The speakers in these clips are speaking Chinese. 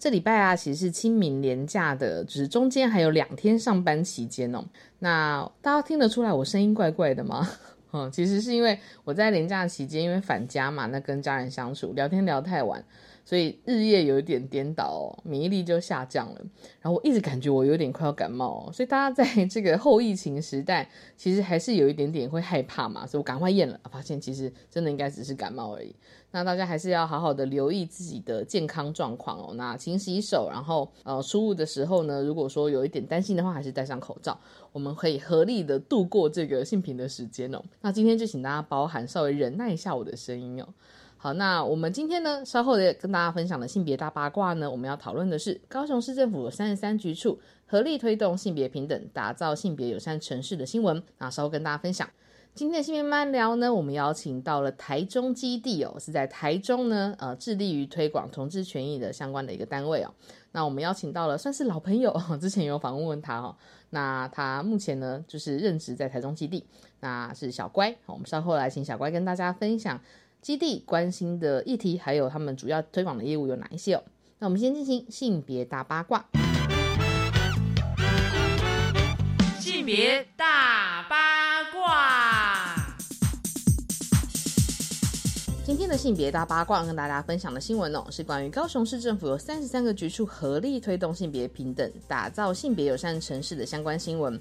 这礼拜啊，其实是清明连假的，就是中间还有两天上班期间哦。那大家听得出来我声音怪怪的吗？嗯，其实是因为我在连假期间，因为返家嘛，那跟家人相处聊天聊太晚，所以日夜有一点颠倒，免疫力就下降了。然后我一直感觉我有点快要感冒，所以大家在这个后疫情时代，其实还是有一点点会害怕嘛，所以我赶快验了，发现其实真的应该只是感冒而已。那大家还是要好好的留意自己的健康状况哦。那勤洗手，然后呃出入的时候呢，如果说有一点担心的话，还是戴上口罩。我们可以合力的度过这个性平的时间哦。那今天就请大家包涵，稍微忍耐一下我的声音哦。好，那我们今天呢，稍后的跟大家分享的性别大八卦呢，我们要讨论的是高雄市政府三十三局处合力推动性别平等，打造性别友善城市的新闻。那稍后跟大家分享。今天的新闻慢聊呢，我们邀请到了台中基地哦，是在台中呢，呃，致力于推广同志权益的相关的一个单位哦。那我们邀请到了算是老朋友，之前有访问问他哦。那他目前呢，就是任职在台中基地，那是小乖。我们稍后来请小乖跟大家分享基地关心的议题，还有他们主要推广的业务有哪一些哦。那我们先进行性别大八卦，性别大今天的性别大八卦跟大家分享的新闻哦，是关于高雄市政府有三十三个局处合力推动性别平等，打造性别友善城市的相关新闻。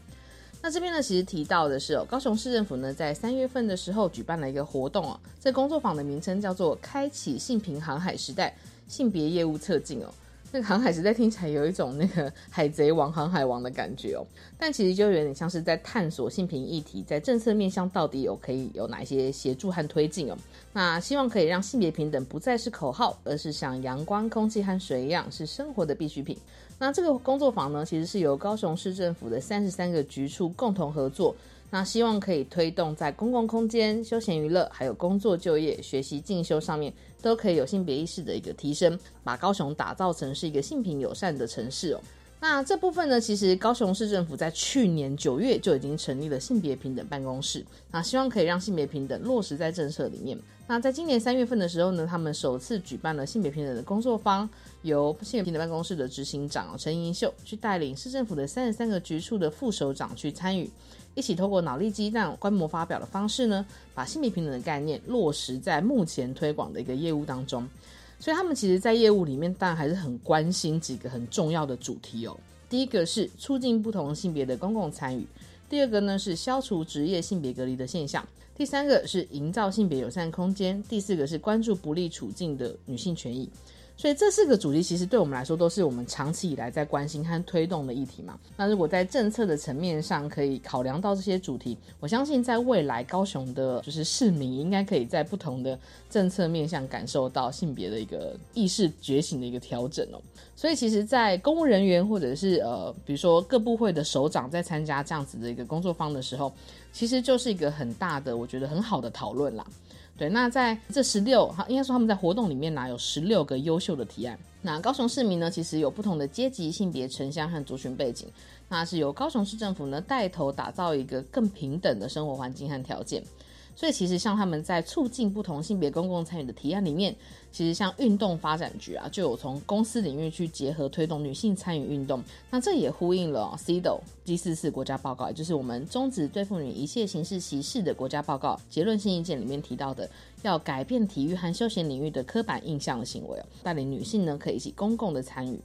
那这边呢，其实提到的是哦，高雄市政府呢在三月份的时候举办了一个活动哦，这工作坊的名称叫做“开启性平航海时代性别业务测进”哦。那个航海时代听起来有一种那个海贼王、航海王的感觉哦，但其实就有点像是在探索性平议题在政策面向到底有可以有哪些协助和推进哦。那希望可以让性别平等不再是口号，而是像阳光、空气和水一样是生活的必需品。那这个工作坊呢，其实是由高雄市政府的三十三个局处共同合作。那希望可以推动在公共空间、休闲娱乐、还有工作就业、学习进修上面，都可以有性别意识的一个提升，把高雄打造成是一个性平友善的城市哦。那这部分呢，其实高雄市政府在去年九月就已经成立了性别平等办公室，那希望可以让性别平等落实在政策里面。那在今年三月份的时候呢，他们首次举办了性别平等的工作坊，由性别平等办公室的执行长陈银秀去带领市政府的三十三个局处的副首长去参与。一起透过脑力激荡观摩发表的方式呢，把性别平等的概念落实在目前推广的一个业务当中。所以他们其实，在业务里面，当然还是很关心几个很重要的主题哦。第一个是促进不同性别的公共参与；第二个呢是消除职业性别隔离的现象；第三个是营造性别友善空间；第四个是关注不利处境的女性权益。所以这四个主题其实对我们来说都是我们长期以来在关心和推动的议题嘛。那如果在政策的层面上可以考量到这些主题，我相信在未来高雄的就是市民应该可以在不同的政策面向感受到性别的一个意识觉醒的一个调整哦。所以其实，在公务人员或者是呃，比如说各部会的首长在参加这样子的一个工作坊的时候，其实就是一个很大的，我觉得很好的讨论啦。对，那在这十六，哈，应该说他们在活动里面呢有十六个优秀的提案。那高雄市民呢，其实有不同的阶级、性别、城乡和族群背景，那是由高雄市政府呢带头打造一个更平等的生活环境和条件。所以其实像他们在促进不同性别公共参与的提案里面，其实像运动发展局啊，就有从公司领域去结合推动女性参与运动。那这也呼应了 CDO 第四次国家报告，也就是我们终止对妇女一切形式歧视的国家报告结论性意见里面提到的，要改变体育和休闲领域的刻板印象的行为哦，带领女性呢可以一起公共的参与。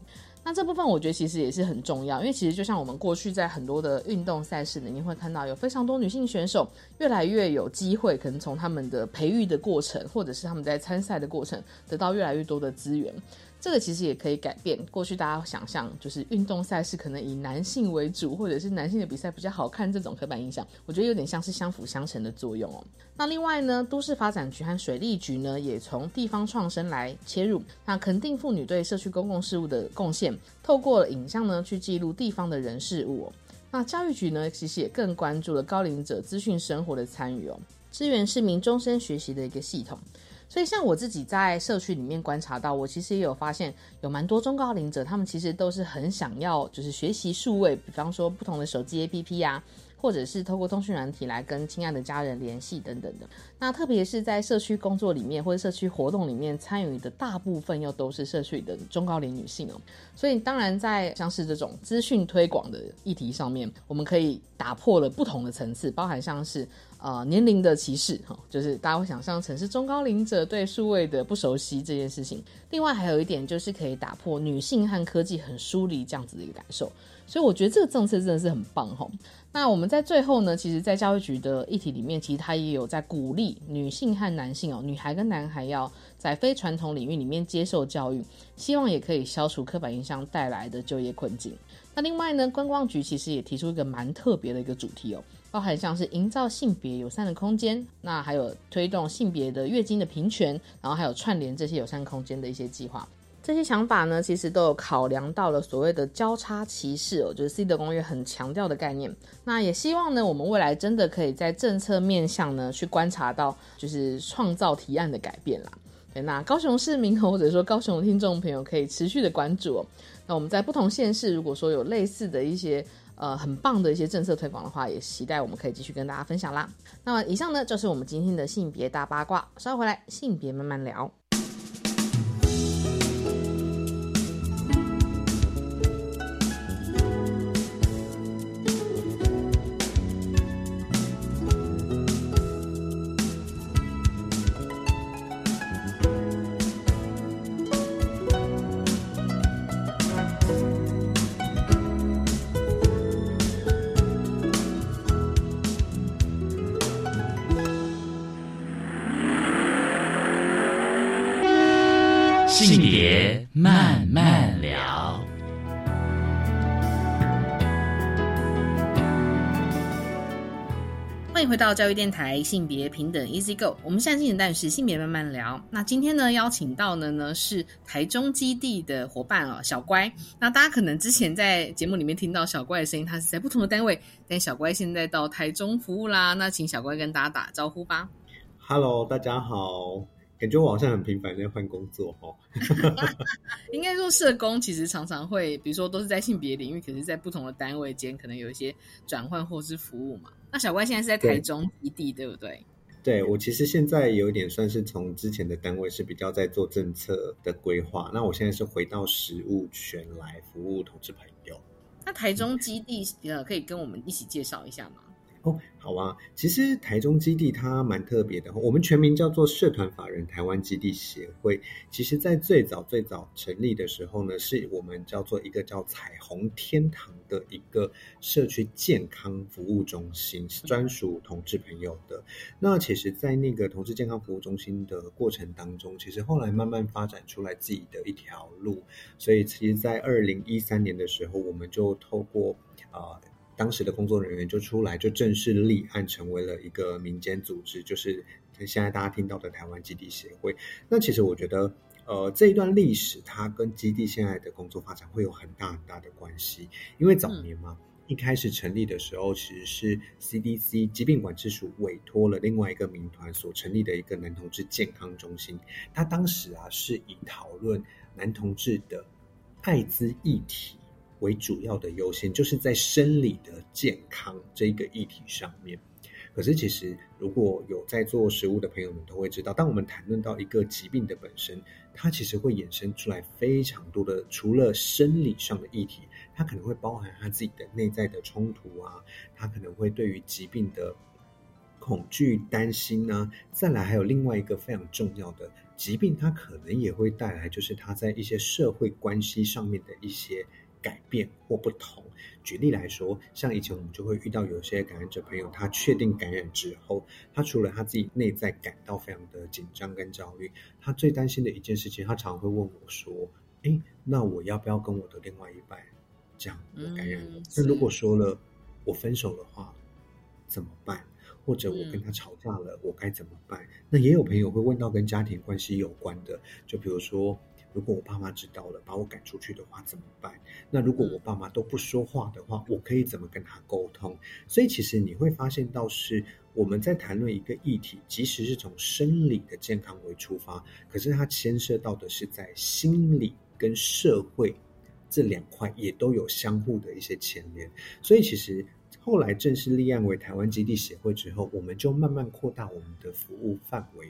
那这部分我觉得其实也是很重要，因为其实就像我们过去在很多的运动赛事里面会看到，有非常多女性选手越来越有机会，可能从他们的培育的过程，或者是他们在参赛的过程，得到越来越多的资源。这个其实也可以改变过去大家想象，就是运动赛事可能以男性为主，或者是男性的比赛比较好看这种刻板印象，我觉得有点像是相辅相成的作用哦。那另外呢，都市发展局和水利局呢，也从地方创生来切入，那肯定妇女对社区公共事务的贡献，透过影像呢去记录地方的人事物。那教育局呢，其实也更关注了高龄者资讯生活的参与哦，支援市民终身学习的一个系统。所以，像我自己在社区里面观察到，我其实也有发现，有蛮多中高龄者，他们其实都是很想要，就是学习数位，比方说不同的手机 APP 啊。或者是透过通讯软体来跟亲爱的家人联系等等的。那特别是在社区工作里面或者社区活动里面参与的大部分又都是社区的中高龄女性哦。所以当然在像是这种资讯推广的议题上面，我们可以打破了不同的层次，包含像是呃年龄的歧视哈，就是大家会想象成是中高龄者对数位的不熟悉这件事情。另外还有一点就是可以打破女性和科技很疏离这样子的一个感受。所以我觉得这个政策真的是很棒哈。那我们在最后呢，其实，在教育局的议题里面，其实他也有在鼓励女性和男性哦，女孩跟男孩要在非传统领域里面接受教育，希望也可以消除刻板印象带来的就业困境。那另外呢，观光局其实也提出一个蛮特别的一个主题哦，包含像是营造性别友善的空间，那还有推动性别的月经的平权，然后还有串联这些友善空间的一些计划。这些想法呢，其实都有考量到了所谓的交叉歧视哦，就是 C 的公约很强调的概念。那也希望呢，我们未来真的可以在政策面向呢，去观察到就是创造提案的改变啦。对，那高雄市民或者说高雄的听众朋友可以持续的关注哦。那我们在不同县市，如果说有类似的一些呃很棒的一些政策推广的话，也期待我们可以继续跟大家分享啦。那么以上呢，就是我们今天的性别大八卦。稍后回来，性别慢慢聊。回到教育电台性别平等 Easy Go，我们现在进行的是性别慢慢聊。那今天呢，邀请到的呢是台中基地的伙伴哦，小乖。那大家可能之前在节目里面听到小乖的声音，他是在不同的单位，但小乖现在到台中服务啦。那请小乖跟大家打招呼吧。Hello，大家好。感觉我好像很频繁在换工作哦。应该说，社工其实常常会，比如说都是在性别领域，可是在不同的单位间，可能有一些转换或是服务嘛。那小怪现在是在台中基地，对不对？对我其实现在有点算是从之前的单位是比较在做政策的规划，那我现在是回到实务圈来服务同志朋友。那台中基地呃，可以跟我们一起介绍一下吗？哦，好啊。其实台中基地它蛮特别的，我们全名叫做社团法人台湾基地协会。其实，在最早最早成立的时候呢，是我们叫做一个叫彩虹天堂的一个社区健康服务中心，专属同志朋友的。那其实，在那个同志健康服务中心的过程当中，其实后来慢慢发展出来自己的一条路。所以，其实，在二零一三年的时候，我们就透过啊。当时的工作人员就出来，就正式立案，成为了一个民间组织，就是现在大家听到的台湾基地协会。那其实我觉得，呃，这一段历史它跟基地现在的工作发展会有很大很大的关系，因为早年嘛，一开始成立的时候，其实是 CDC 疾病管制署委托了另外一个民团所成立的一个男同志健康中心。他当时啊，是以讨论男同志的艾滋议题。为主要的优先，就是在生理的健康这个议题上面。可是，其实如果有在做食物的朋友们都会知道，当我们谈论到一个疾病的本身，它其实会衍生出来非常多的，除了生理上的议题，它可能会包含他自己的内在的冲突啊，他可能会对于疾病的恐惧、担心啊。再来，还有另外一个非常重要的疾病，它可能也会带来，就是他在一些社会关系上面的一些。改变或不同。举例来说，像以前我们就会遇到有些感染者朋友，他确定感染之后，他除了他自己内在感到非常的紧张跟焦虑，他最担心的一件事情，他常常会问我说：“诶，那我要不要跟我的另外一半讲我感染了？嗯那如果说了我分手的话怎么办？或者我跟他吵架了，我该怎么办？那也有朋友会问到跟家庭关系有关的，就比如说，如果我爸妈知道了把我赶出去的话怎么办？那如果我爸妈都不说话的话，我可以怎么跟他沟通？所以其实你会发现到是我们在谈论一个议题，即使是从生理的健康为出发，可是它牵涉到的是在心理跟社会这两块也都有相互的一些牵连。所以其实后来正式立案为台湾基地协会之后，我们就慢慢扩大我们的服务范围。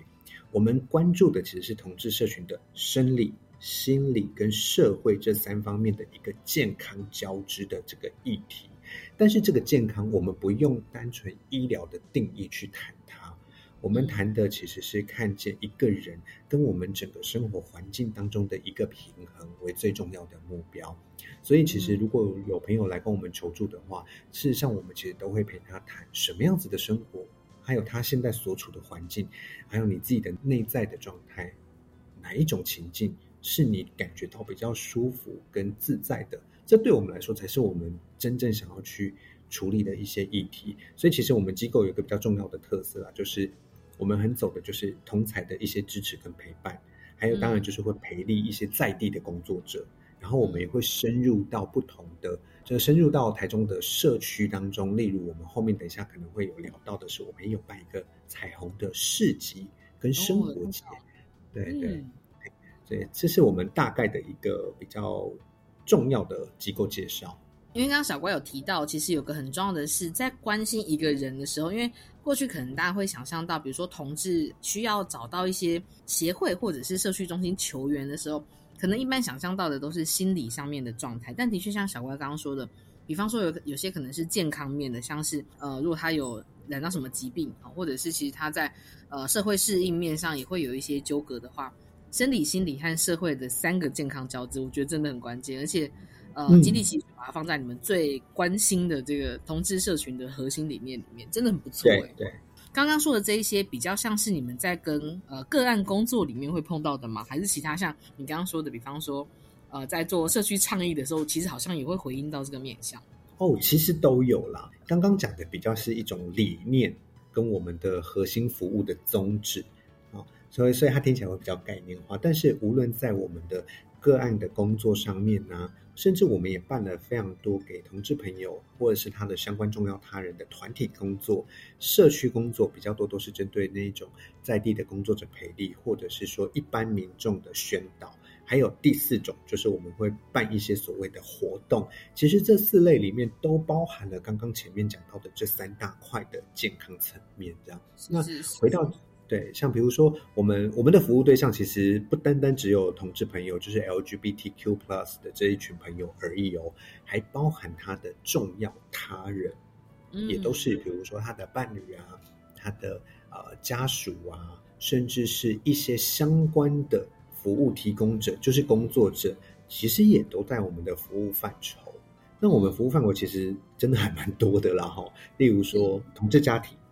我们关注的其实是同志社群的生理、心理跟社会这三方面的一个健康交织的这个议题。但是这个健康，我们不用单纯医疗的定义去谈它，我们谈的其实是看见一个人跟我们整个生活环境当中的一个平衡为最重要的目标。所以，其实如果有朋友来跟我们求助的话，事实上我们其实都会陪他谈什么样子的生活，还有他现在所处的环境，还有你自己的内在的状态，哪一种情境是你感觉到比较舒服跟自在的？这对我们来说才是我们真正想要去处理的一些议题。所以，其实我们机构有一个比较重要的特色啊，就是我们很走的就是同才的一些支持跟陪伴，还有当然就是会培力一些在地的工作者。然后我们也会深入到不同的，就深入到台中的社区当中。例如，我们后面等一下可能会有聊到的是，我们也有办一个彩虹的市集跟生活节。对对嗯对，这是我们大概的一个比较重要的机构介绍。因为刚刚小乖有提到，其实有个很重要的是，在关心一个人的时候，因为过去可能大家会想象到，比如说同志需要找到一些协会或者是社区中心求援的时候，可能一般想象到的都是心理上面的状态，但的确像小乖刚刚说的，比方说有有些可能是健康面的，像是呃，如果他有染到什么疾病啊，或者是其实他在呃社会适应面上也会有一些纠葛的话，生理、心理和社会的三个健康交织，我觉得真的很关键，而且。呃，嗯基地其实把它放在你们最关心的这个同志社群的核心理念里面，真的很不错哎。对对。刚刚说的这一些，比较像是你们在跟呃个案工作里面会碰到的吗？还是其他像你刚刚说的，比方说呃在做社区倡议的时候，其实好像也会回应到这个面向。哦，其实都有啦。刚刚讲的比较是一种理念跟我们的核心服务的宗旨所以所以它听起来会比较概念化。但是无论在我们的个案的工作上面呢、甚至我们也办了非常多给同志朋友或者是他的相关重要他人的团体工作、社区工作比较多，都是针对那一种在地的工作者培力，或者是说一般民众的宣导。还有第四种，就是我们会办一些所谓的活动。其实这四类里面都包含了刚刚前面讲到的这三大块的健康层面。这样，那回到对，像比如说我们我们的服务对象其实不单单只有同志朋友，就是 LGBTQ plus 的这一群朋友而已哦，还包含他的重要他人，嗯也都是比如说他的伴侣啊，他的呃家属啊，甚至是一些相关的服务提供者，就是工作者，其实也都在我们的服务范畴。那我们服务范围其实真的还蛮多的啦，哈。例如说同志家庭啊，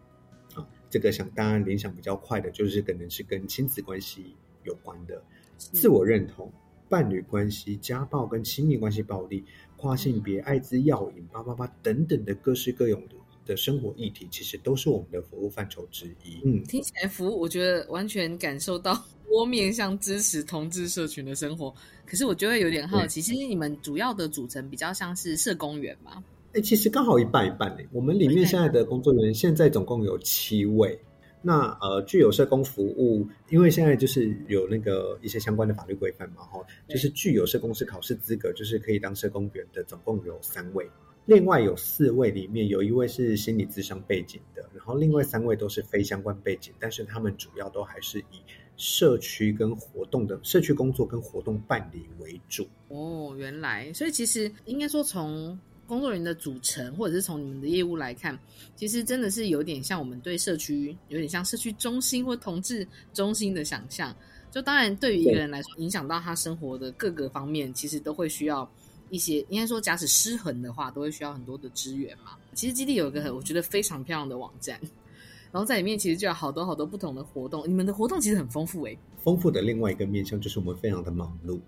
这个想当然联想比较快的就是可能是跟亲子关系有关的，自我认同、伴侣关系、家暴跟亲密关系暴力、跨性别、艾滋药瘾、八八八等等的各式各样的的生活议题，其实都是我们的服务范畴之一。嗯，听起来服务，我觉得完全感受到多面向支持同志社群的生活。可是我就会有点好奇，其实你们主要的组成比较像是社工员嘛？哎，其实刚好一半一半诶。我们里面现在的工作人员现在总共有七位。那呃，具有社工服务，因为现在就是有那个一些相关的法律规范嘛，哈，就是具有社工师考试资格，就是可以当社工员的，总共有三位。另外有四位里面有一位是心理咨商背景的，然后另外三位都是非相关背景，但是他们主要都还是以社区跟活动的社区工作跟活动办理为主。哦，原来，所以其实应该说从工作人员的组成，或者是从你们的业务来看，其实真的是有点像我们对社区，有点像社区中心或同志中心的想象。就当然，对于一个人来说，影响到他生活的各个方面，其实都会需要一些，应该说，假使失衡的话，都会需要很多的支援嘛。其实基地有一个很我觉得非常漂亮的网站，然后在里面其实就有好多好多不同的活动。你们的活动其实很丰富诶、丰富的另外一个面向就是我们非常的忙碌。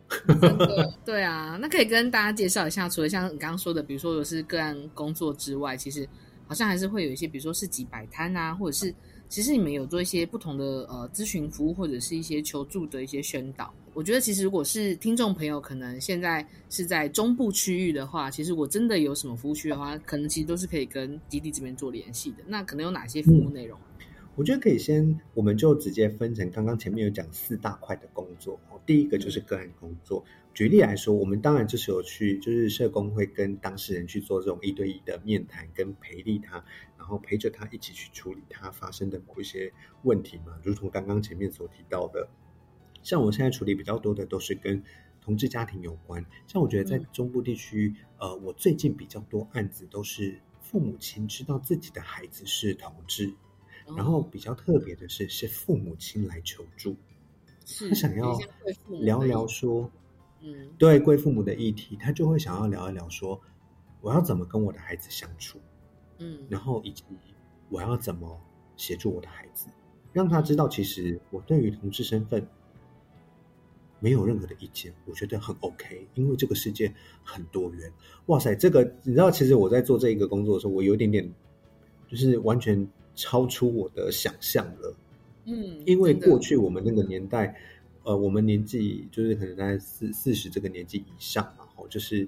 对啊，那可以跟大家介绍一下，除了像你刚刚说的，比如说有是个案工作之外，其实好像还是会有一些，比如说市集摆摊啊，或者是其实你们有做一些不同的呃咨询服务，或者是一些求助的一些宣导。我觉得其实如果是听众朋友，可能现在是在中部区域的话，其实我真的有什么服务区的话，可能其实都是可以跟基地这边做联系的。那可能有哪些服务内容？我觉得可以先，我们就直接分成刚刚前面有讲四大块的工作哦。第一个就是个案工作，举例来说，我们当然就是有去，就是社工会跟当事人去做这种一对一的面谈，跟陪力他，然后陪着他一起去处理他发生的某一些问题嘛。如同刚刚前面所提到的，像我现在处理比较多的都是跟同志家庭有关。像我觉得在中部地区，呃，我最近比较多案子都是父母亲知道自己的孩子是同志。然后比较特别的是，是父母亲来求助，他想要聊聊说，嗯，对贵父母的议题，他就会想要聊一聊说，我要怎么跟我的孩子相处，嗯，然后以及我要怎么协助我的孩子，让他知道，其实我对于同志身份没有任何的意见，我觉得很 OK，因为这个世界很多元。哇塞，这个你知道，其实我在做这一个工作的时候，我有点点就是完全。超出我的想象了，嗯，因为过去我们那个年代，呃，我们年纪就是可能在四四十这个年纪以上，嘛后就是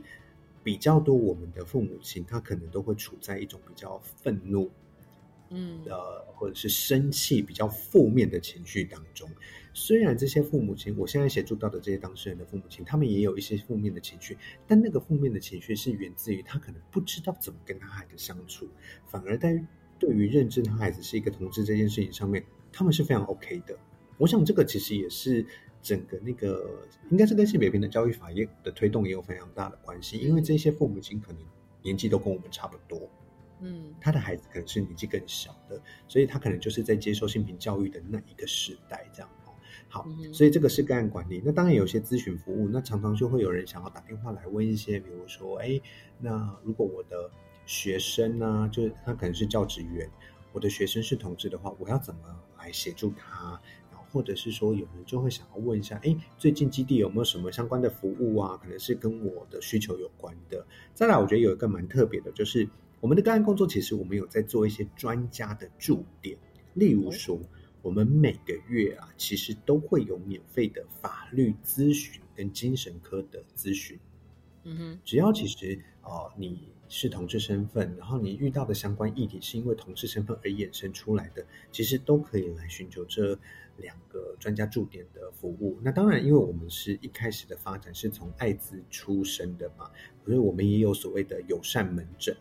比较多我们的父母亲，他可能都会处在一种比较愤怒，嗯，呃，或者是生气、比较负面的情绪当中。虽然这些父母亲，我现在协助到的这些当事人的父母亲，他们也有一些负面的情绪，但那个负面的情绪是源自于他可能不知道怎么跟他孩子相处，反而在。对于认知他孩子是一个同志这件事情上面，他们是非常 OK 的。我想这个其实也是整个那个应该是跟性别平等教育法也的推动也有非常大的关系。因为这些父母亲可能年纪都跟我们差不多，嗯，他的孩子可能是年纪更小的，所以他可能就是在接受性平教育的那一个时代这样哦。好，所以这个是个案管理。那当然有些咨询服务，那常常就会有人想要打电话来问一些，比如说，哎，那如果我的学生呢，就是他可能是教职员，我的学生是同志的话，我要怎么来协助他？然后或者是说，有人就会想要问一下，哎，最近基地有没有什么相关的服务啊？可能是跟我的需求有关的。再来，我觉得有一个蛮特别的，就是我们的个案工作，其实我们有在做一些专家的驻点，例如说，我们每个月啊，其实都会有免费的法律咨询跟精神科的咨询。嗯哼，只要其实哦，你。是同志身份，然后你遇到的相关议题是因为同志身份而衍生出来的，其实都可以来寻求这两个专家驻点的服务。那当然，因为我们是一开始的发展是从艾滋出生的嘛，所以我们也有所谓的友善门诊，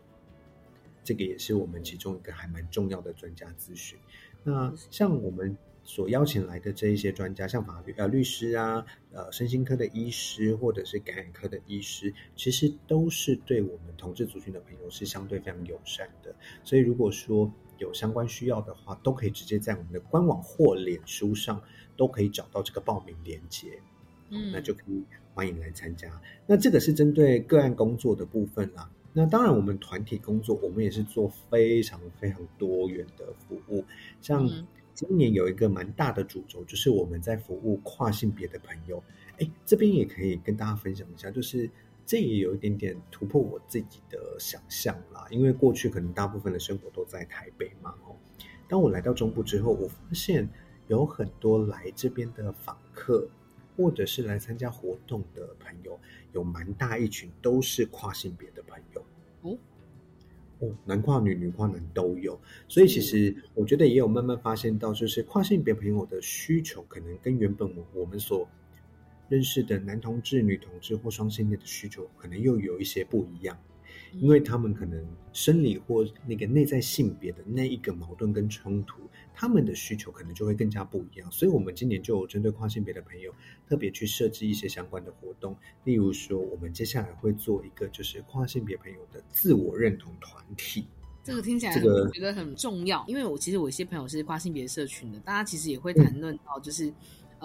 这个也是我们其中一个还蛮重要的专家咨询。那像我们。所邀请来的这一些专家，像法律呃律师啊，呃身心科的医师，或者是感染科的医师，其实都是对我们同志族群的朋友是相对非常友善的。所以如果说有相关需要的话，都可以直接在我们的官网或脸书上都可以找到这个报名链接，嗯，那就可以欢迎来参加。那这个是针对个案工作的部分啦。那当然，我们团体工作，我们也是做非常非常多元的服务，像。今年有一个蛮大的主轴，就是我们在服务跨性别的朋友。哎，这边也可以跟大家分享一下，就是这也有一点点突破我自己的想象啦。因为过去可能大部分的生活都在台北嘛，哦。当我来到中部之后，我发现有很多来这边的访客，或者是来参加活动的朋友，有蛮大一群都是跨性别的朋友。哦。哦，男跨女、女跨男都有，所以其实我觉得也有慢慢发现到，就是跨性别朋友的需求，可能跟原本我我们所认识的男同志、女同志或双性恋的需求，可能又有一些不一样。因为他们可能生理或那个内在性别的那一个矛盾跟冲突，他们的需求可能就会更加不一样。所以，我们今年就有针对跨性别的朋友，特别去设置一些相关的活动。例如说，我们接下来会做一个就是跨性别朋友的自我认同团体。这个听起来这个觉得很重要，因为我其实我一些朋友是跨性别社群的，大家其实也会谈论到就是。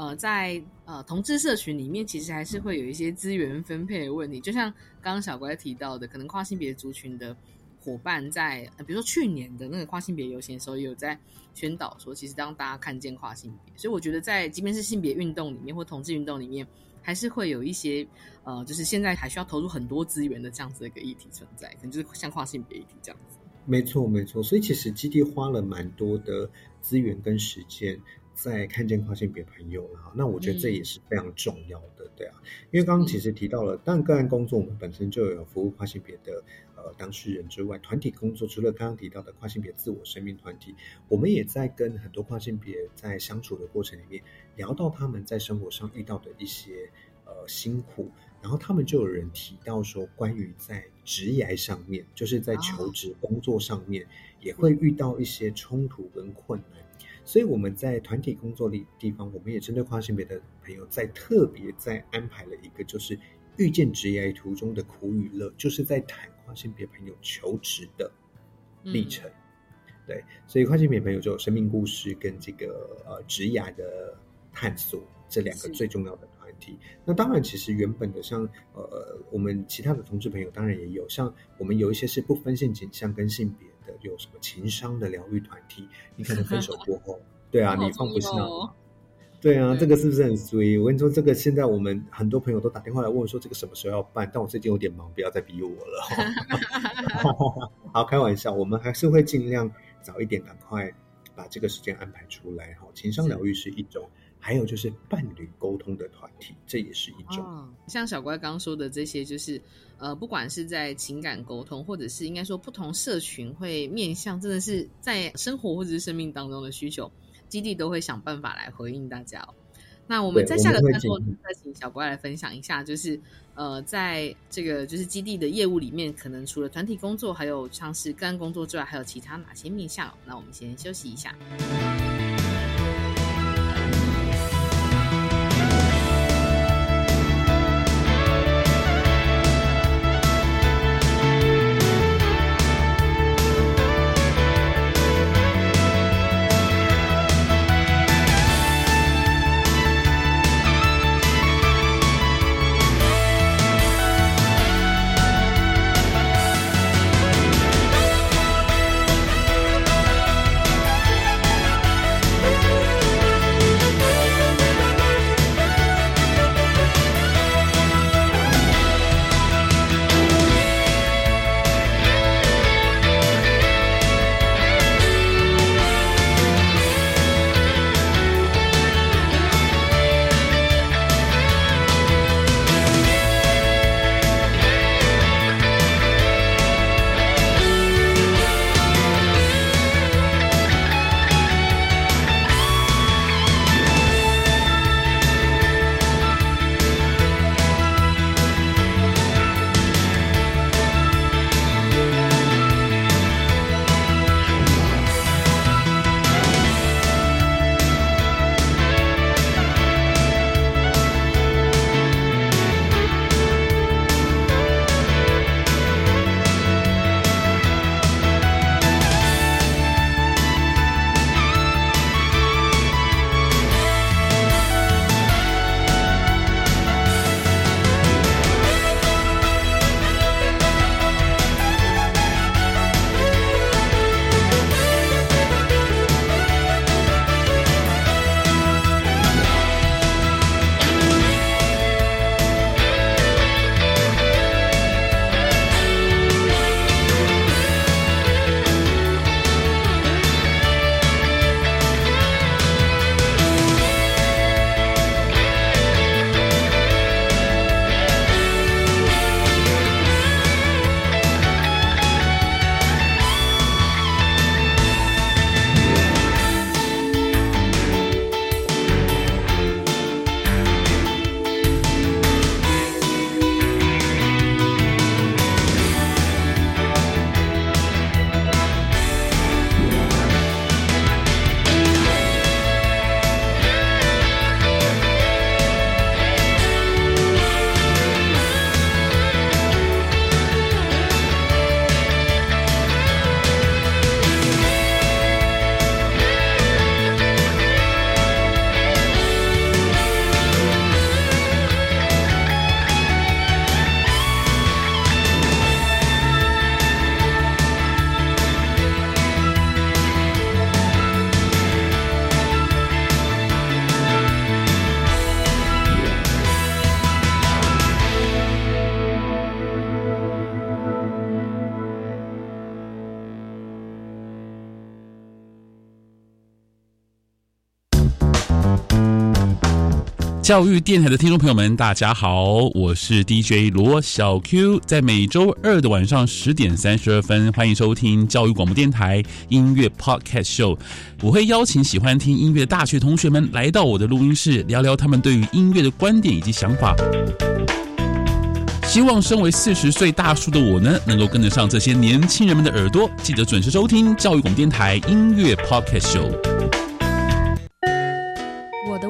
呃，在呃同志社群里面，其实还是会有一些资源分配的问题。就像刚刚小乖提到的，可能跨性别族群的伙伴在，比如说去年的那个跨性别游行的时候，有在宣导说，其实让大家看见跨性别。所以我觉得，在即便是性别运动里面或同志运动里面，还是会有一些呃，就是现在还需要投入很多资源的这样子的一个议题存在，可能就是像跨性别议题这样子。没错，没错。所以其实基地花了蛮多的资源跟时间。在看见跨性别朋友了哈，那我觉得这也是非常重要的，对啊，因为刚刚其实提到了，当然个案工作我们本身就有服务跨性别的呃当事人之外，团体工作除了刚刚提到的跨性别自我生命团体，我们也在跟很多跨性别在相处的过程里面聊到他们在生活上遇到的一些呃辛苦，然后他们就有人提到说，关于在职业上面，就是在求职工作上面也会遇到一些冲突跟困难。所以我们在团体工作的地方，我们也针对跨性别的朋友，在特别在安排了一个，就是遇见职业途中的苦与乐，就是在谈跨性别朋友求职的历程。对，所以跨性别朋友就有生命故事跟这个呃职业的探索这两个最重要的团体。那当然，其实原本的像呃我们其他的同志朋友，当然也有，像我们有一些是不分性倾向跟性别。有什么情商的疗愈团体？你可能分手过后，对啊，你放不下，对啊，这个是不是很衰？我跟你说，这个现在我们很多朋友都打电话来问说，这个什么时候要办？但我最近有点忙，不要再逼我了。好，开玩笑，我们还是会尽量早一点，赶快把这个时间安排出来。哈，情商疗愈是一种。还有就是伴侣沟通的团体，这也是一种。像小乖刚刚说的这些，就是呃，不管是在情感沟通，或者是应该说不同社群会面向，真的是在生活或者是生命当中的需求，基地都会想办法来回应大家。那我们在下个段落再请小乖来分享一下，就是呃，在这个就是基地的业务里面，可能除了团体工作，还有像是个人工作之外，还有其他哪些面向？那我们先休息一下。教育电台的听众朋友们，大家好，我是 DJ 罗小 Q，在每周二的晚上十点三十二分，欢迎收听教育广播电台音乐 Podcast Show。我会邀请喜欢听音乐的大学同学们来到我的录音室，聊聊他们对于音乐的观点以及想法。希望身为四十岁大叔的我呢，能够跟得上这些年轻人们的耳朵。记得准时收听教育广播电台音乐 Podcast Show。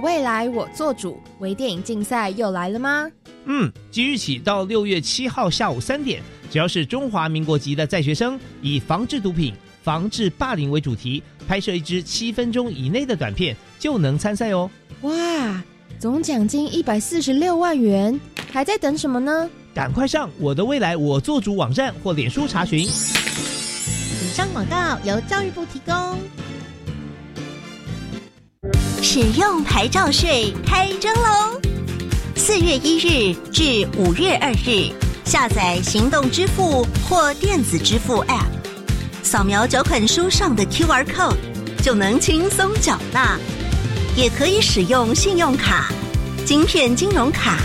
未来我做主，微电影竞赛又来了吗？嗯，即日起到六月七号下午三点，只要是中华民国籍的在学生，以防治毒品、防治霸凌为主题，拍摄一支七分钟以内的短片，就能参赛哦。哇，总奖金一百四十六万元，还在等什么呢？赶快上我的未来我做主网站或脸书查询。以上广告由教育部提供。使用牌照税开征喽！四月一日至五月二日，下载行动支付或电子支付 App，扫描缴款书上的 QR code 就能轻松缴纳。也可以使用信用卡、金片金融卡、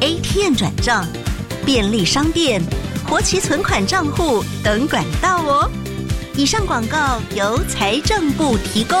ATM 转账。便利商店、活期存款账户等管道哦。以上广告由财政部提供。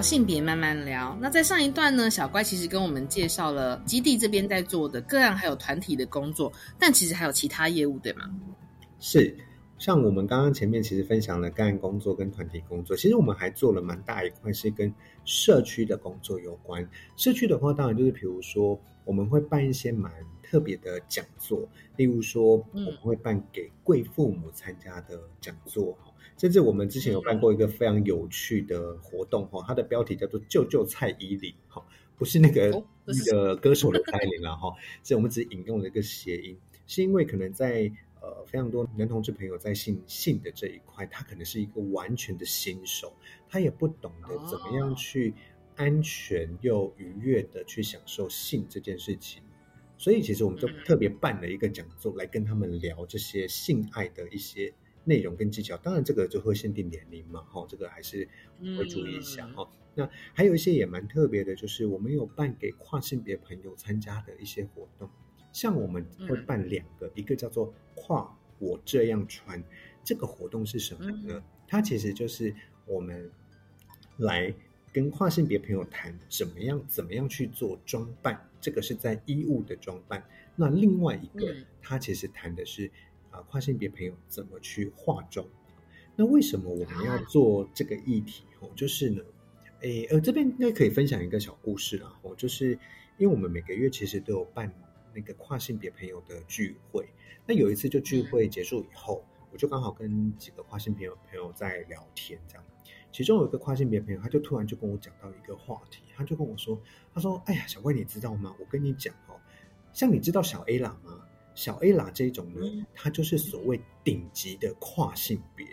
性别慢慢聊。那在上一段呢，小乖其实跟我们介绍了基地这边在做的个案还有团体的工作，但其实还有其他业务，对吗？是，像我们刚刚前面其实分享了个案工作跟团体工作，其实我们还做了蛮大一块是跟社区的工作有关。社区的话，当然就是比如说我们会办一些蛮特别的讲座，例如说我们会办给贵父母参加的讲座哈。甚至我们之前有办过一个非常有趣的活动哈，它的标题叫做“救救蔡依林”哈，不是那个、哦那个歌手的蔡依林了哈，是我们只引用了一个谐音，是因为可能在呃非常多男同志朋友在性性的这一块，他可能是一个完全的新手，他也不懂得怎么样去安全又愉悦的去享受性这件事情。所以其实我们就特别办了一个讲座来跟他们聊这些性爱的一些内容跟技巧。当然这个就会限定年龄嘛，哈，这个还是会注意一下哈。那还有一些也蛮特别的，就是我们有办给跨性别朋友参加的一些活动，像我们会办两个，一个叫做“跨我这样穿”，这个活动是什么呢？它其实就是我们来跟跨性别朋友谈怎么样怎么样去做装扮，这个是在衣物的装扮。那另外一个，嗯它其实谈的是啊、跨性别朋友怎么去化妆。那为什么我们要做这个议题？哦，就是呢，诶，呃，这边应该可以分享一个小故事啦。哦，就是因为我们每个月其实都有办那个跨性别朋友的聚会。那有一次就聚会结束以后，我就刚好跟几个跨性别朋友在聊天，这样。其中有一个跨性别朋友，他就突然就跟我讲到一个话题，他就跟我说：“他说，哎呀，小怪，你知道吗？我跟你讲哦，像你知道小 A 啦吗？小 A 啦这种呢，它就是所谓顶级的跨性别，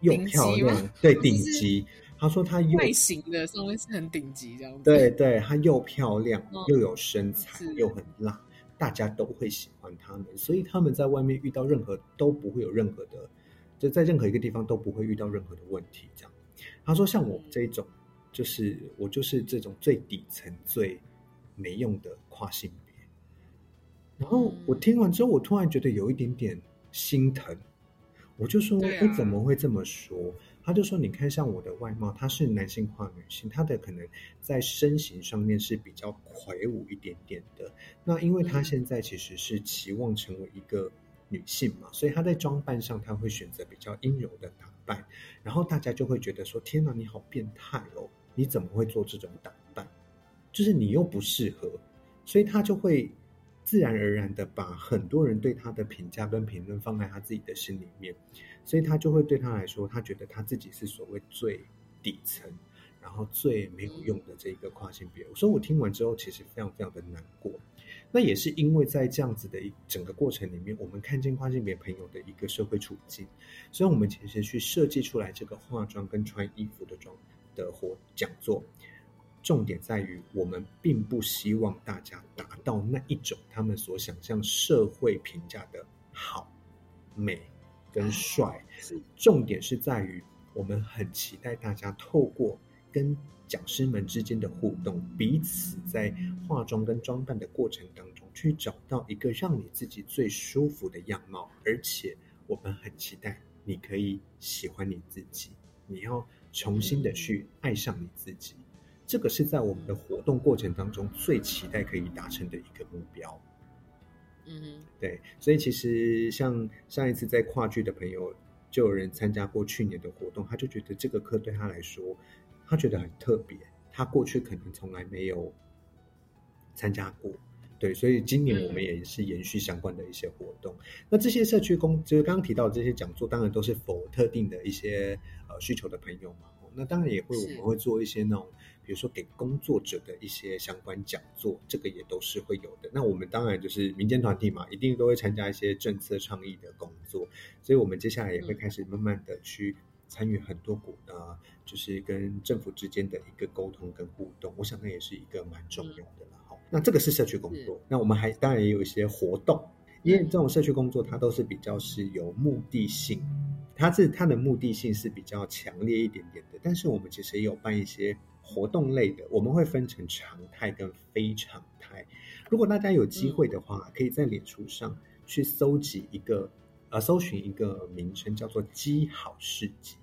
又漂亮，对，顶级。他说他又外形的稍微是很顶级这样子。对对，她又漂亮嗯又有身材又很辣，大家都会喜欢他们，所以他们在外面遇到任何都不会有任何的，就在任何一个地方都不会遇到任何的问题。这样，他说像我这种，就是我就是这种最底层最没用的跨性别。然后我听完之后，我突然觉得有一点点心疼，我就说：“哎、对啊怎么会这么说？”他就说：“你看，像我的外貌，他是男性化女性，他的可能在身形上面是比较魁梧一点点的。那因为他现在其实是期望成为一个女性嘛，所以他在装扮上他会选择比较阴柔的打扮，然后大家就会觉得说：天哪，你好变态哦！你怎么会做这种打扮？就是你又不适合，所以他就会。”自然而然的把很多人对他的评价跟评论放在他自己的心里面，所以他就会对他来说，他觉得他自己是所谓最底层，然后最没有用的这一个跨性别。所以我听完之后，其实非常非常的难过。那也是因为在这样子的一整个过程里面，我们看见跨性别朋友的一个社会处境，所以我们其实去设计出来这个化妆跟穿衣服的装的活讲座。重点在于，我们并不希望大家达到那一种他们所想象社会评价的好、美跟帅。重点是在于，我们很期待大家透过跟讲师们之间的互动，彼此在化妆跟装扮的过程当中，去找到一个让你自己最舒服的样貌。而且，我们很期待你可以喜欢你自己，你要重新的去爱上你自己。这个是在我们的活动过程当中最期待可以达成的一个目标。嗯，对，所以其实像上一次在跨剧的朋友，就有人参加过去年的活动，他就觉得这个课对他来说，他觉得很特别，他过去可能从来没有参加过。对，所以今年我们也是延续相关的一些活动。那这些社区工，就是刚刚提到的这些讲座，当然都是否特定的一些呃需求的朋友嘛。那当然也会，我们会做一些那种。比如说给工作者的一些相关讲座，这个也都是会有的。那我们当然就是民间团体嘛，一定都会参加一些政策倡议的工作。所以，我们接下来也会开始慢慢的去参与很多股啊，就是跟政府之间的一个沟通跟互动。我想那也是一个蛮重要的了哈。那这个是社区工作，那我们还当然也有一些活动，因为这种社区工作它都是比较是有目的性，它是它的目的性是比较强烈一点点的。但是我们其实也有办一些。活动类的，我们会分成常态跟非常态。如果大家有机会的话，可以在脸书上去搜集一个，呃，搜寻一个名称叫做“基好市集”。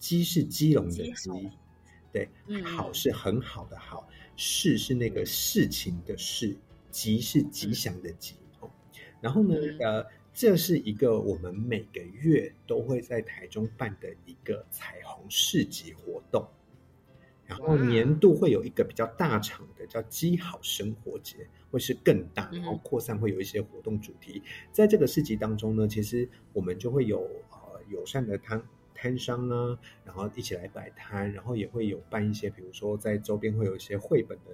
基是基隆的基，对，好是很好的好，事是那个事情的事，吉是吉祥的吉。然后呢，呃，这是一个我们每个月都会在台中办的一个彩虹市集活动。然后年度会有一个比较大场的，叫“基好生活节”，会是更大，然后扩散会有一些活动主题。在这个市集当中呢，其实我们就会有呃友善的摊摊商啊，然后一起来摆摊，然后也会有办一些，比如说在周边会有一些绘本的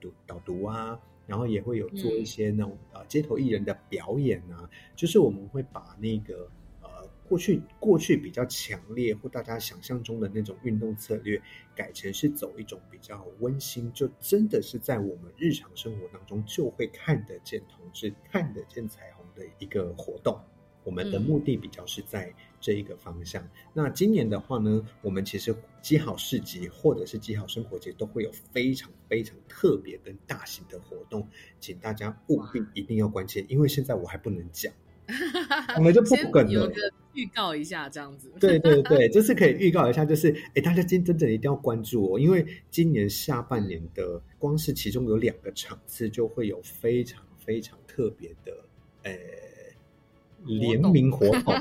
读导读啊，然后也会有做一些那种呃街头艺人的表演啊，就是我们会把那个呃。过去过去比较强烈或大家想象中的那种运动策略，改成是走一种比较温馨，就真的是在我们日常生活当中就会看得见同志、看得见彩虹的一个活动。我们的目的比较是在这一个方向。那今年的话呢，我们其实基好市集或者是基好生活节都会有非常非常特别跟大型的活动，请大家务必一定要关切，因为现在我还不能讲。我们就不梗了预告一下，这样子。对对对，就是可以预告一下，就是哎，大家今真的一定要关注哦，因为今年下半年的光是其中有两个场次，就会有非常非常特别的呃 联名活动，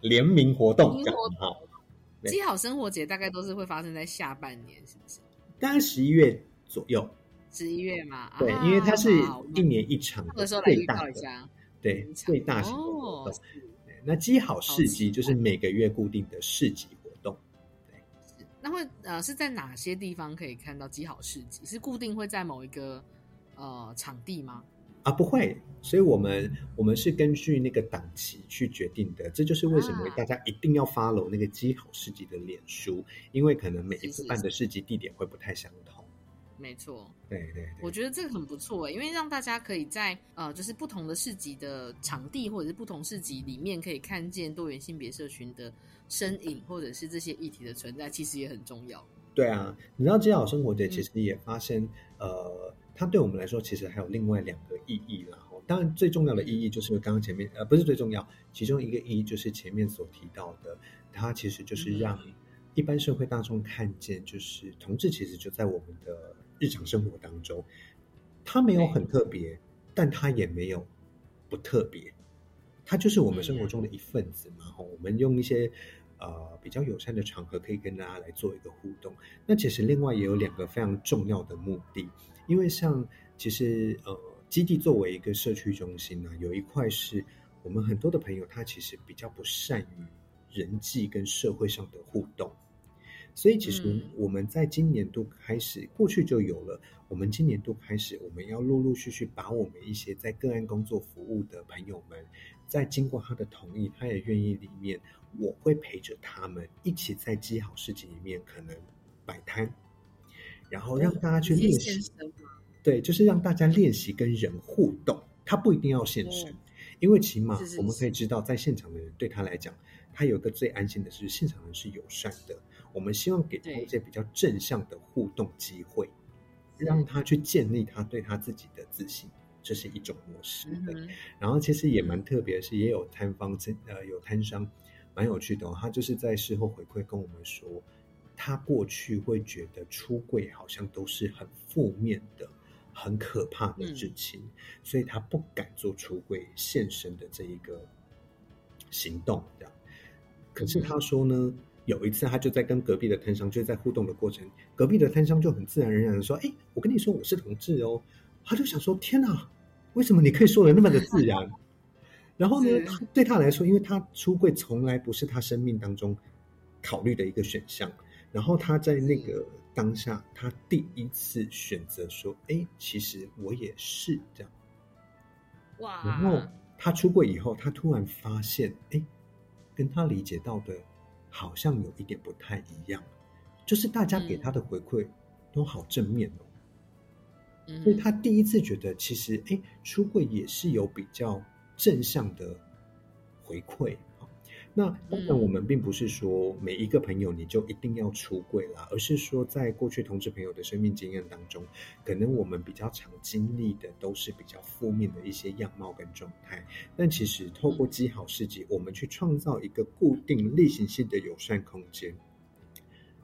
联名活动这样好生活节大概都是会发生在下半年，是不是？大概十一月左右。十一月嘛，对，因为它是一年一场，的时候告一下。对，最大型的活动。那基好市集就是每个月固定的市集活动。对，那会呃是在哪些地方可以看到基好市集？是固定会在某一个呃场地吗？啊，不会。所以我们我们是根据那个档期去决定的。这就是为什么大家一定要 follow 那个基好市集的脸书，因为可能每一次办的市集地点会不太相同。没错，对对，我觉得这个很不错诶，因为让大家可以在呃，就是不同的市集的场地或者是不同市集里面，可以看见多元性别社群的身影，或者是这些议题的存在，其实也很重要。对啊，你知道，基好生活节其实也发生呃，它对我们来说其实还有另外两个意义啦。哦当然，最重要的意义就是刚刚前面呃，不是最重要，其中一个意义就是前面所提到的，它其实就是让一般社会大众看见，就是同志其实就在我们的日常生活当中，它没有很特别，但它也没有不特别，它就是我们生活中的一份子嘛。吼，我们用一些呃比较友善的场合，可以跟大家来做一个互动。那其实另外也有两个非常重要的目的，因为像其实呃基地作为一个社区中心呢、有一块是我们很多的朋友他其实比较不善于人际跟社会上的互动。所以，其实嗯我们在今年度开始，过去就有了。我们今年度开始，我们要陆陆续续把我们一些在个案工作服务的朋友们，在经过他的同意，他也愿意里面，我会陪着他们一起在基好市集里面可能摆摊，然后让大家去练习。对，就是让大家练习跟人互动，他不一定要现身，因为起码我们可以知道，在现场的人对他来讲，他有一个最安心的是，现场人是友善的。我们希望给他一些比较正向的互动机会，让他去建立他对他自己的自信，这是一种模式。嗯然后其实也蛮特别的是，也有摊方真呃有摊商蛮有趣的、哦，他就是在事后回馈跟我们说，他过去会觉得出柜好像都是很负面的、很可怕的事情，所以他不敢做出柜现身的这一个行动，这样。可是他说呢，有一次他就在跟隔壁的摊商，就是在互动的过程，隔壁的摊商就很自然而然的说：“哎，我跟你说我是同志哦。”他就想说：“天哪，为什么你可以说的那么的自然？”然后呢，他对他来说，因为他出柜从来不是他生命当中考虑的一个选项，然后他在那个当下，他第一次选择说：“哎，其实我也是这样。”哇，然后他出柜以后，他突然发现，哎，跟他理解到的好像有一点不太一样，就是大家给他的回馈都好正面哦。嗯所以他第一次觉得，其实哎，出柜也是有比较正向的回馈啊。那当然，我们并不是说每一个朋友你就一定要出柜啦，而是说在过去同志朋友的生命经验当中，可能我们比较常经历的都是比较负面的一些样貌跟状态。但其实透过基好市集，我们去创造一个固定例行性的友善空间，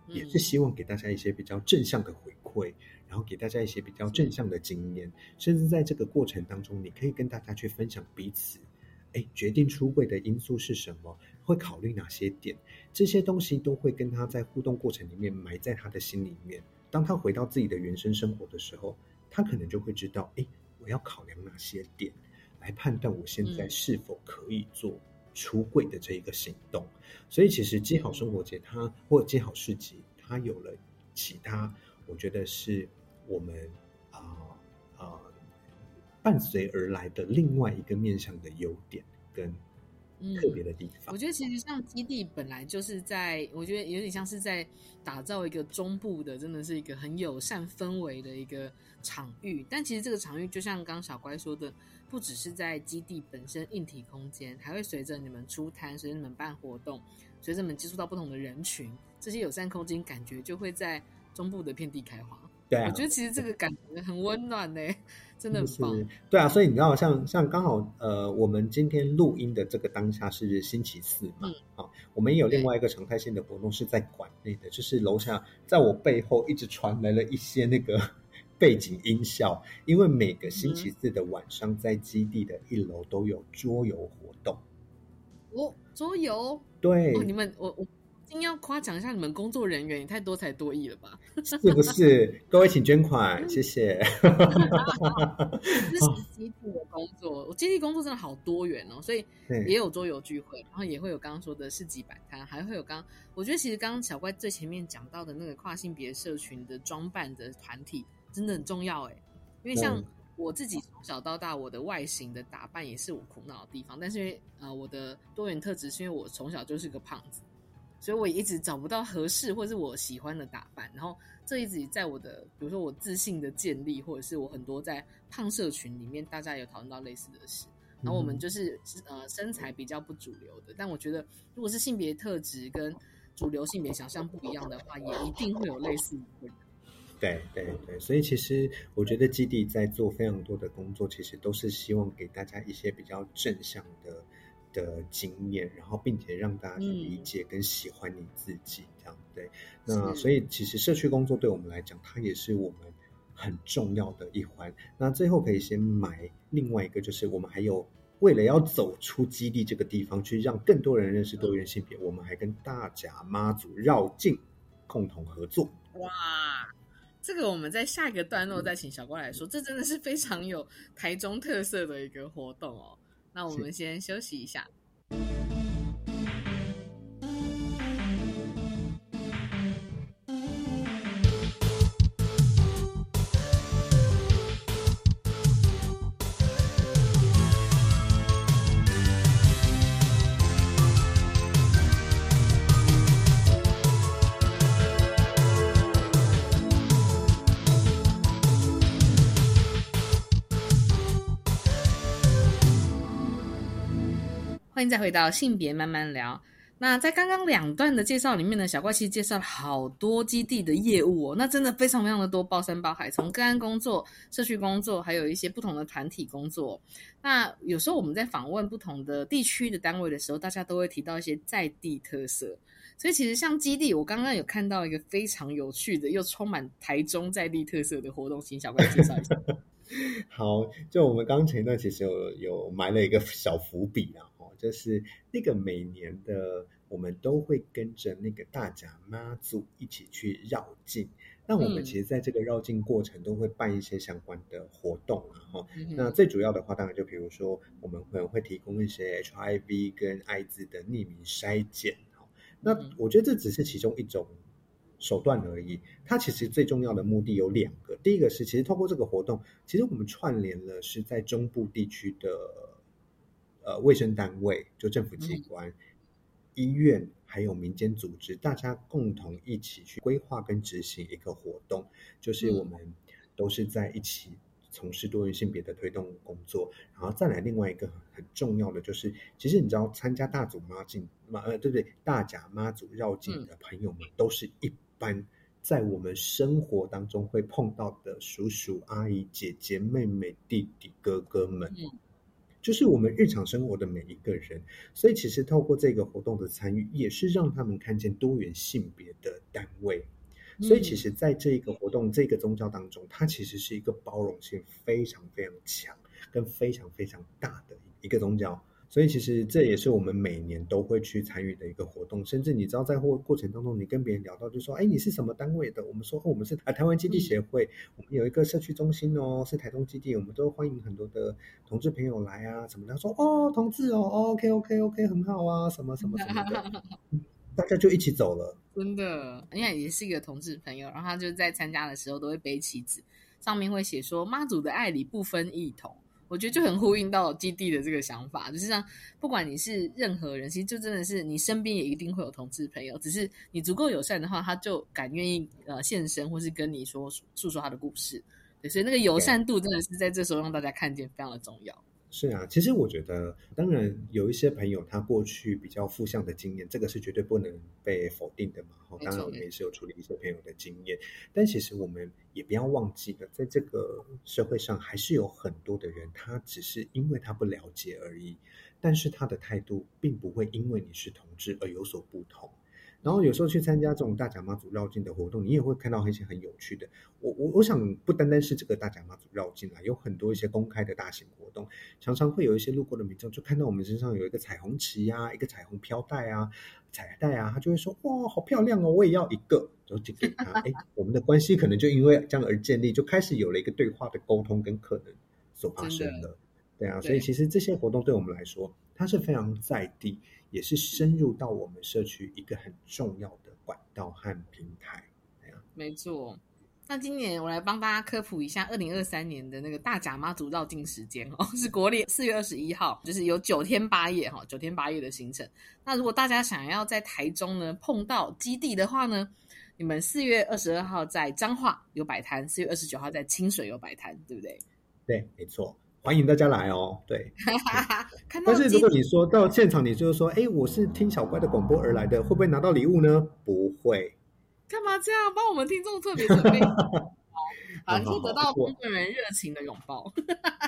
也是希望给大家一些比较正向的回馈。然后给大家一些比较正向的经验，甚至在这个过程当中，你可以跟大家去分享彼此，哎，决定出柜的因素是什么，会考虑哪些点，这些东西都会跟他在互动过程里面埋在他的心里面。当他回到自己的原生生活的时候，他可能就会知道，哎，我要考量哪些点，来判断我现在是否可以做出柜的这一个行动。所以，其实接好生活节它或接好市集，它有了其他，我觉得是。我们啊啊、伴随而来的另外一个面向的优点跟特别的地方。我觉得其实像基地本来就是在，我觉得有点像是在打造一个中部的，真的是一个很友善氛围的一个场域。但其实这个场域就像刚小乖说的，不只是在基地本身硬体空间，还会随着你们出摊，随着你们办活动，随着你们接触到不同的人群，这些友善空间感觉就会在中部的遍地开花。对啊，我觉得其实这个感觉很温暖呢、真的很棒。是对啊，所以你知道，像像刚好呃，我们今天录音的这个当下是星期四嘛，嗯啊，我们也有另外一个常态性的活动是在馆内的，就是楼下在我背后一直传来了一些那个 背景音效，因为每个星期四的晚上在基地的一楼都有桌游活动。哦，桌游，对，哦，你们我我。一定要夸奖一下你们工作人员，也太多才多艺了吧？是不是？各位请捐款，谢谢。这是基地的工作，我基地工作真的好多元哦，所以也有桌游聚会，然后也会有刚刚说的市集摆摊，还会有刚我觉得其实刚刚小怪最前面讲到的那个跨性别社群的装扮的团体真的很重要哎，因为像我自己从小到大，我的外形的打扮也是我苦恼的地方，但是因为呃我的多元特质是因为我从小就是个胖子。所以我也一直找不到合适或是我喜欢的打扮，然后这一直在我的，比如说我自信的建立，或者是我很多在胖社群里面，大家有讨论到类似的事。然后我们就是呃身材比较不主流的，但我觉得如果是性别特质跟主流性别想象不一样的话，也一定会有类似的人。对对对，所以其实我觉得基地在做非常多的工作，其实都是希望给大家一些比较正向的的经验，然后并且让大家去理解跟喜欢你自己，这样对。那所以其实社区工作对我们来讲，它也是我们很重要的一环。那最后可以先埋另外一个，就是我们还有为了要走出基地这个地方，去让更多人认识多元性别，我们还跟大甲妈祖绕境共同合作。哇！这个我们在下一个段落再请小郭来说，这真的是非常有台中特色的一个活动哦。那我们先休息一下。欢迎再回到性别慢慢聊。那在刚刚两段的介绍里面呢，小怪其实介绍了好多基地的业务哦，那真的非常非常的多，包山包海，从个案工作、社区工作，还有一些不同的团体工作。那有时候我们在访问不同的地区的单位的时候，大家都会提到一些在地特色。所以其实像基地，我刚刚有看到一个非常有趣的又充满台中在地特色的活动，请小怪介绍一下。好，就我们刚前一段其实有有埋了一个小伏笔啊。就是那个每年的，我们都会跟着那个大甲妈祖一起去绕境。那我们其实在这个绕境过程都会办一些相关的活动，然后那最主要的话，当然就比如说我们可能会提供一些 HIV 跟艾滋的匿名筛检。那我觉得这只是其中一种手段而已。它其实最重要的目的有两个，第一个是其实通过这个活动，其实我们串联了是在中部地区的。呃，卫生单位就政府机关、医院还有民间组织，大家共同一起去规划跟执行一个活动，就是我们都是在一起从事多元性别的推动工作。然后再来另外一个很重要的，就是其实你知道，参加大祖妈进妈呃，对不对？大甲妈祖绕境的朋友们，都是一般在我们生活当中会碰到的叔叔阿姨、姐姐妹妹、弟弟哥哥们。就是我们日常生活的每一个人，所以其实透过这个活动的参与，也是让他们看见多元性别的单位。所以其实，在这一个活动、这个宗教当中，它其实是一个包容性非常非常强、跟非常非常大的一个宗教。所以其实这也是我们每年都会去参与的一个活动，甚至你知道在过过程当中，你跟别人聊到，就说：“哎，你是什么单位的？”我们说：“哦，我们是台台湾基地协会，我们有一个社区中心哦，是台中基地，我们都欢迎很多的同志朋友来啊，什么的。”说：“哦，同志哦，OK，OK，OK，很好啊，什么什么什么的。”大家就一起走了。真的，因为也是一个同志朋友，然后他就在参加的时候都会背旗子，上面会写说：“妈祖的爱里不分异同。”我觉得就很呼应到基地的这个想法，就是像不管你是任何人，其实就真的是你身边也一定会有同志朋友，只是你足够友善的话，他就敢愿意呃现身，或是跟你说诉说他的故事。对，所以那个友善度真的是在这时候让大家看见非常的重要。是啊，其实我觉得，当然有一些朋友他过去比较负向的经验，这个是绝对不能被否定的嘛。当然我们也是有处理一些朋友的经验，但其实我们也不要忘记了，在这个社会上还是有很多的人，他只是因为他不了解而已，但是他的态度并不会因为你是同志而有所不同。然后有时候去参加这种大甲妈祖绕境的活动，你也会看到一些很有趣的。我我我想不单单是这个大甲妈祖绕境啊，有很多一些公开的大型活动，常常会有一些路过的民众就看到我们身上有一个彩虹旗啊，一个彩虹飘带啊，彩带啊，他就会说哇，好漂亮哦，我也要一个，然后就给他。哎，我们的关系可能就因为这样而建立，就开始有了一个对话的沟通跟可能所发生的。对啊，所以其实这些活动对我们来说，它是非常在地。也是深入到我们社区一个很重要的管道和平台，没错。那今年我来帮大家科普一下，二零二三年的那个大甲妈祖绕境时间哦，是国历四月二十一号，就是有九天八夜哈，九天八夜的行程。那如果大家想要在台中呢碰到基地的话呢，你们四月二十二号在彰化有摆摊，四月二十九号在清水有摆摊，对不对？对，没错。欢迎大家来哦，对。但是如果你说到现场，你就是说，哎，我是听小乖的广播而来的，会不会拿到礼物呢？不会。干嘛这样？帮我们听众特别准备，好，就得到我工作人员热情的拥抱。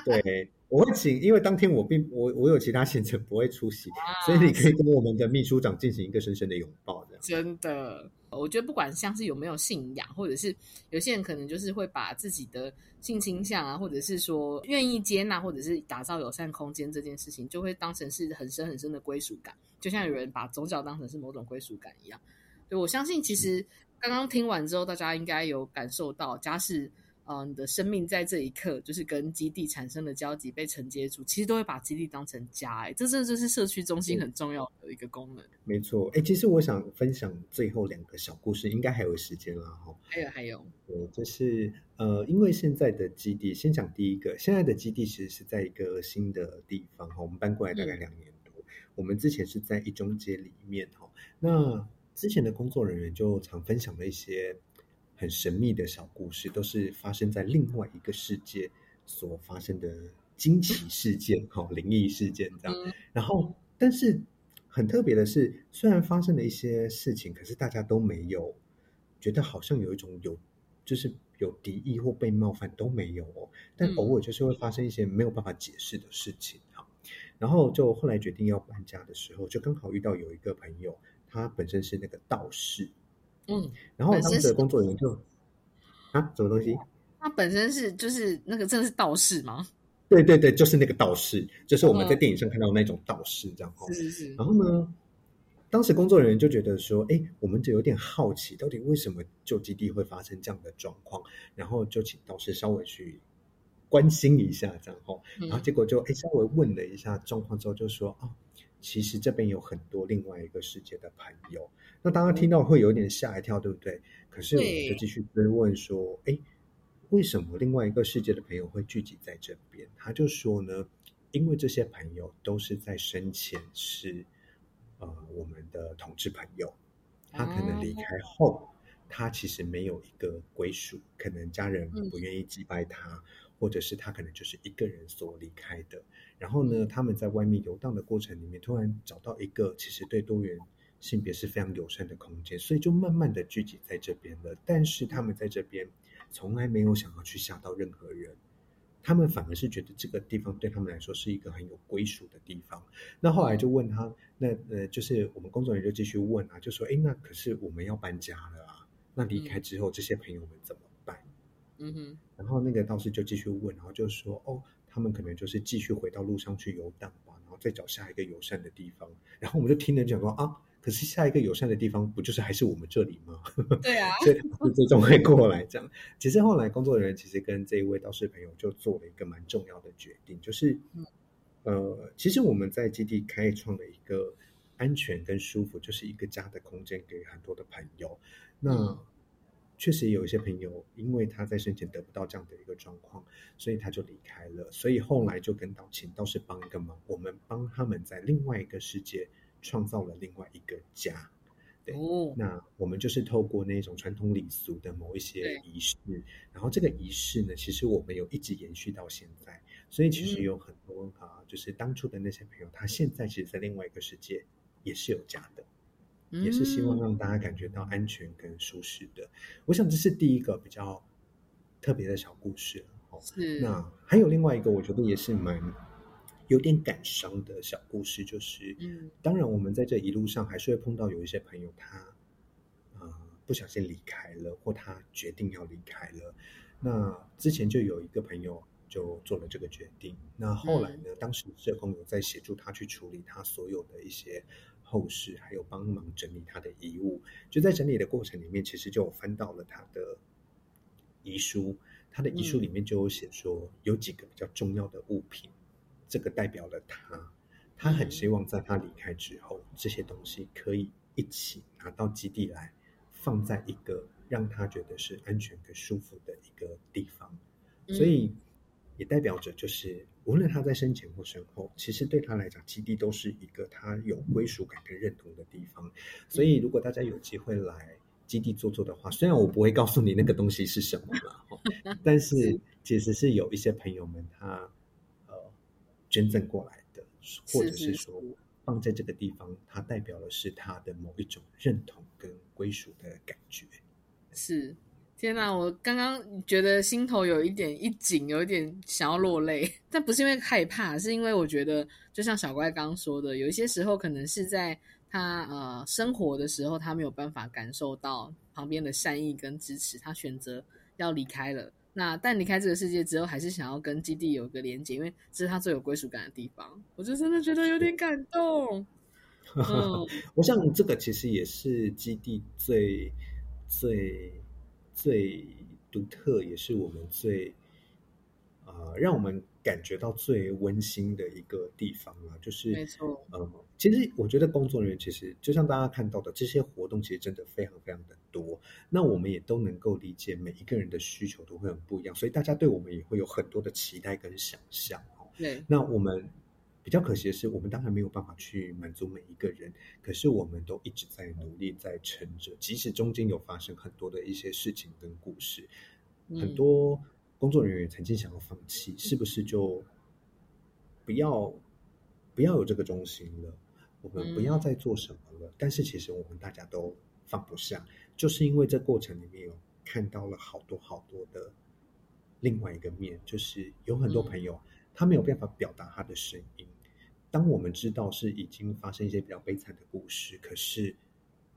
对，我会请，因为当天我并我我有其他行程不会出席，所以你可以跟我们的秘书长进行一个深深的拥抱，这样。真的，我觉得不管像是有没有信仰，或者是有些人可能就是会把自己的性倾向啊，或者是说愿意接纳，或者是打造友善空间这件事情，就会当成是很深很深的归属感，就像有人把宗教当成是某种归属感一样。所以我相信，其实刚刚听完之后，大家应该有感受到，家是呃你的生命在这一刻就是跟基地产生了交集，被承接住，其实都会把基地当成家、哎，这这就是社区中心很重要的一个功能。没错，哎，其实我想分享最后两个小故事，应该还有时间了哈。还有还有，对，就是呃，因为现在的基地，先讲第一个，现在的基地其实是在一个新的地方哈，我们搬过来大概两年多，我们之前是在一中街里面哈，那之前的工作人员就常分享了一些很神秘的小故事，都是发生在另外一个世界所发生的惊奇事件哈，灵异事件这样，然后但是很特别的是，虽然发生了一些事情，可是大家都没有觉得好像有一种有就是有敌意或被冒犯都没有哦，但嗯偶尔就是会发生一些没有办法解释的事情哈。然后就后来决定要搬家的时候，就刚好遇到有一个朋友，他本身是那个道士，嗯，然后当时的工作人员就啊什么东西？他本身是就是那个真的是道士吗？对对对，就是那个道士，就是我们在嗯电影上看到的那种道士这样哦。是是是，然后呢，当时工作人员就觉得说，哎，我们就有点好奇，到底为什么旧基地会发生这样的状况，然后就请道士稍微去关心一下，这样哦。嗯然后结果就哎稍微问了一下状况之后，就说哦，其实这边有很多另外一个世界的朋友。那大家听到会有点吓一跳，对不对？可是我们就继续追问说，哎，为什么另外一个世界的朋友会聚集在这边？他就说呢，因为这些朋友都是在生前是呃我们的同志朋友，他可能离开后，他其实没有一个归属，可能家人不愿意祭拜他，或者是他可能就是一个人所离开的。然后呢，他们在外面游荡的过程里面，突然找到一个其实对多元性别是非常友善的空间，所以就慢慢的聚集在这边了。但是他们在这边从来没有想要去吓到任何人。他们反而是觉得这个地方对他们来说是一个很有归属的地方。那后来就问他，那呃，就是我们工作人员就继续问啊，就说，哎，那可是我们要搬家了啊，那离开之后这些朋友们怎么办？嗯哼，然后那个道士就继续问，然后就说，哦，他们可能就是继续回到路上去游荡吧，然后再找下一个友善的地方。然后我们就听人讲说啊，可是下一个友善的地方不就是还是我们这里吗？对啊，所以他最终会过来这样。其实后来工作人员其实跟这一位道士朋友就做了一个蛮重要的决定，就是，呃，其实我们在基地开创了一个安全跟舒服，就是一个家的空间给很多的朋友。那嗯确实有一些朋友，因为他在生前得不到这样的一个状况，所以他就离开了。所以后来就跟道请道士帮一个忙，我们帮他们在另外一个世界创造了另外一个家。对，哦，那我们就是透过那种传统礼俗的某一些仪式，然后这个仪式呢，其实我们有一直延续到现在，所以其实嗯有很多啊、就是当初的那些朋友，他现在其实在另外一个世界也是有家的，也是希望嗯让大家感觉到安全跟舒适的。我想这是第一个比较特别的小故事了哦。是那还有另外一个，我觉得也是蛮有点感伤的小故事，就是，嗯当然我们在这一路上还是会碰到有一些朋友他，呃，不小心离开了，或他决定要离开了。那之前就有一个朋友就做了这个决定，那后来呢，当时社工有在协助他去处理他所有的一些后事，还有帮忙整理他的遗物。就在整理的过程里面，其实就有翻到了他的遗书，他的遗书里面就有写说，有几个比较重要的物品，这个代表了他，他很希望在他离开之后，这些东西可以一起拿到基地来，放在一个让他觉得是安全跟舒服的一个地方，所以也代表着就是，无论他在生前或身后，其实对他来讲，基地都是一个他有归属感跟认同的地方。所以，如果大家有机会来基地坐坐的话，虽然我不会告诉你那个东西是什么啦，哦但是其实是有一些朋友们他呃捐赠过来的，或者是说放在这个地方，它代表的是他的某一种认同跟归属的感觉。是，天哪！我刚刚觉得心头有一点一紧，有一点想要落泪，但不是因为害怕，是因为我觉得，就像小乖刚刚说的，有一些时候可能是在他呃生活的时候，他没有办法感受到旁边的善意跟支持，他选择要离开了。那但离开这个世界之后，还是想要跟基地有个连接，因为这是他最有归属感的地方。我就真的觉得有点感动。嗯，我想这个其实也是基地最最最独特，也是我们最呃让我们感觉到最温馨的一个地方啊，就是没错，嗯，其实我觉得工作人员其实就像大家看到的这些活动，其实真的非常非常的多。那我们也都能够理解每一个人的需求都会很不一样，所以大家对我们也会有很多的期待跟想象哦。对，那我们。比较可惜的是，我们当然没有办法去满足每一个人，可是我们都一直在努力，在撑着。即使中间有发生很多的一些事情跟故事，很多工作人员曾经想要放弃，是不是就不要不要有这个中心了？我们不要再做什么了？但是其实我们大家都放不下，就是因为这过程里面有看到了好多好多的另外一个面，就是有很多朋友他没有办法表达他的声音。当我们知道是已经发生一些比较悲惨的故事，可是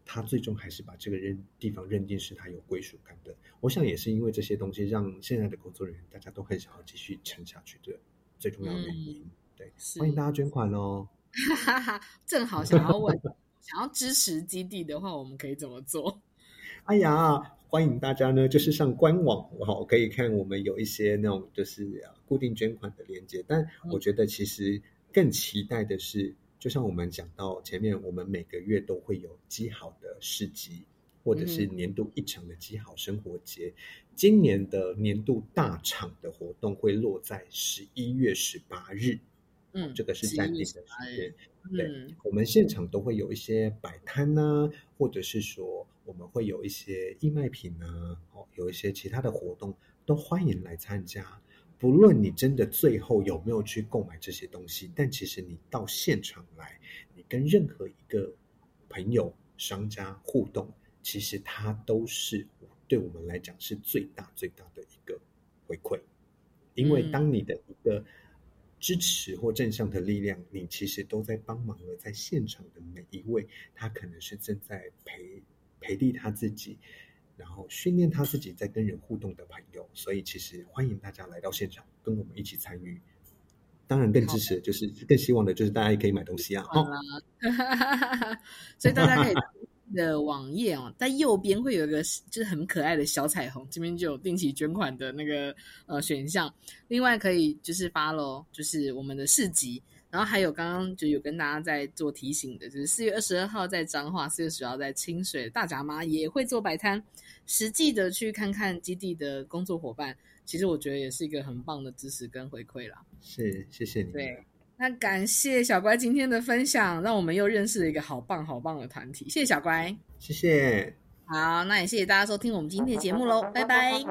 他最终还是把这个认地方认定是他有归属感的。我想也是因为这些东西，让现在的工作人员大家都很想要继续撑下去的最重要的原因。对，欢迎大家捐款哦！哈哈正好想要问，想要支持基地的话，我们可以怎么做？哎呀，欢迎大家呢，就是上官网，好可以看我们有一些那种就是固定捐款的链接。但我觉得其实。更期待的是，就像我们讲到前面，我们每个月都会有极好的市集，或者是年度一场的极好生活节。今年的年度大场的活动会落在十一月十八日，嗯，这个是暂定的时间。对，我们现场都会有一些摆摊呐，或者是说我们会有一些义卖品啊，哦，有一些其他的活动，都欢迎来参加。不论你真的最后有没有去购买这些东西，但其实你到现场来，你跟任何一个朋友、商家互动，其实它都是对我们来讲是最大最大的一个回馈。因为当你的一个支持或正向的力量，你其实都在帮忙了在现场的每一位，他可能是正在陪陪利他自己。然后训练他自己在跟人互动的朋友，所以其实欢迎大家来到现场跟我们一起参与。当然，更支持就是更希望的就是大家也可以买东西啊！好啦，所以大家可以的网页哦，在右边会有一个就是很可爱的小彩虹，这边就有定期捐款的那个呃选项。另外可以就是发喽，就是我们的市集。然后还有刚刚就有跟大家在做提醒的，就是四月二十二号在彰化，四月十号在清水大闸妈也会做摆摊，实际的去看看基地的工作伙伴，其实我觉得也是一个很棒的支持跟回馈啦。是，谢谢你。对，那感谢小乖今天的分享，让我们又认识了一个好棒好棒的团体。谢谢小乖，谢谢。好，那也谢谢大家收听我们今天的节目喽，拜拜。